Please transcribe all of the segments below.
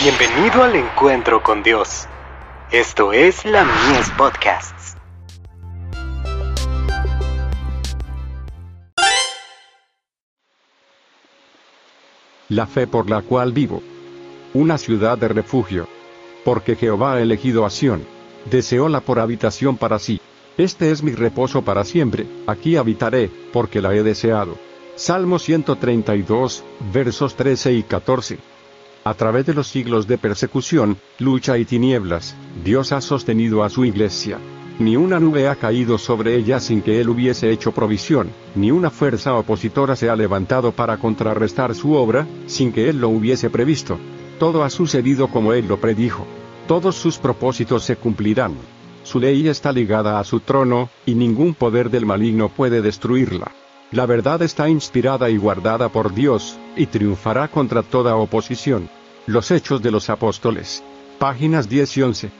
Bienvenido al encuentro con Dios. Esto es la Mies Podcasts. La fe por la cual vivo. Una ciudad de refugio. Porque Jehová ha elegido a Sión. Deseóla por habitación para sí. Este es mi reposo para siempre, aquí habitaré, porque la he deseado. Salmo 132, versos 13 y 14. A través de los siglos de persecución, lucha y tinieblas, Dios ha sostenido a su iglesia. Ni una nube ha caído sobre ella sin que Él hubiese hecho provisión, ni una fuerza opositora se ha levantado para contrarrestar su obra, sin que Él lo hubiese previsto. Todo ha sucedido como Él lo predijo. Todos sus propósitos se cumplirán. Su ley está ligada a su trono, y ningún poder del maligno puede destruirla. La verdad está inspirada y guardada por Dios, y triunfará contra toda oposición. Los Hechos de los Apóstoles. Páginas 10 y 11.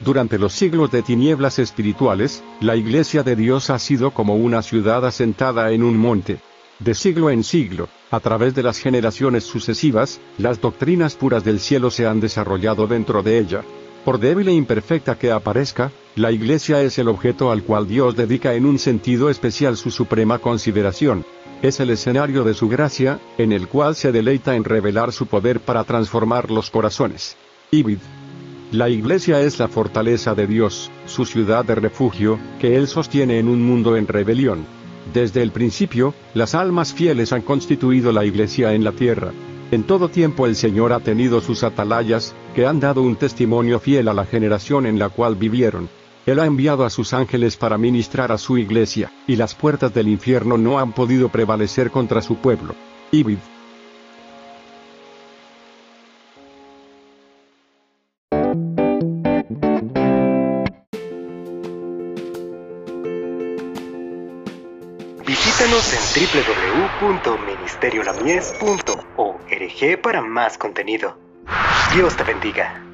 Durante los siglos de tinieblas espirituales, la Iglesia de Dios ha sido como una ciudad asentada en un monte. De siglo en siglo, a través de las generaciones sucesivas, las doctrinas puras del cielo se han desarrollado dentro de ella. Por débil e imperfecta que aparezca, la Iglesia es el objeto al cual Dios dedica en un sentido especial su suprema consideración. Es el escenario de su gracia, en el cual se deleita en revelar su poder para transformar los corazones. Ibid. La Iglesia es la fortaleza de Dios, su ciudad de refugio, que Él sostiene en un mundo en rebelión. Desde el principio, las almas fieles han constituido la Iglesia en la tierra. En todo tiempo el Señor ha tenido sus atalayas, que han dado un testimonio fiel a la generación en la cual vivieron. Él ha enviado a sus ángeles para ministrar a su iglesia, y las puertas del infierno no han podido prevalecer contra su pueblo. Ibid. Visítanos en www.ministeriolamies.org para más contenido. Dios te bendiga.